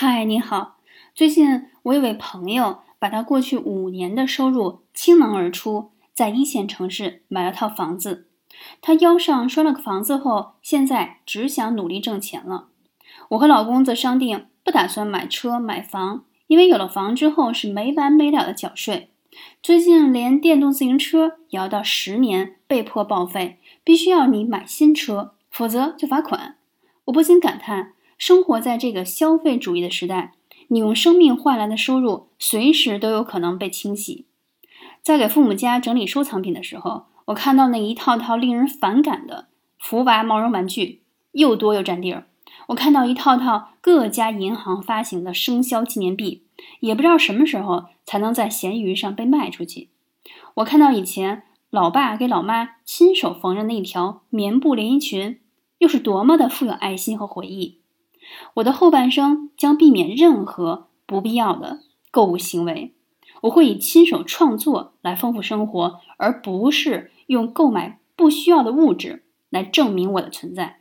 嗨，你好。最近我有位朋友把他过去五年的收入倾囊而出，在一线城市买了套房子。他腰上拴了个房子后，现在只想努力挣钱了。我和老公则商定，不打算买车买房，因为有了房之后是没完没了的缴税。最近连电动自行车也要到十年被迫报废，必须要你买新车，否则就罚款。我不禁感叹。生活在这个消费主义的时代，你用生命换来的收入随时都有可能被清洗。在给父母家整理收藏品的时候，我看到那一套套令人反感的福娃毛绒玩具，又多又占地儿。我看到一套套各家银行发行的生肖纪念币，也不知道什么时候才能在闲鱼上被卖出去。我看到以前老爸给老妈亲手缝的那一条棉布连衣裙，又是多么的富有爱心和回忆。我的后半生将避免任何不必要的购物行为，我会以亲手创作来丰富生活，而不是用购买不需要的物质来证明我的存在。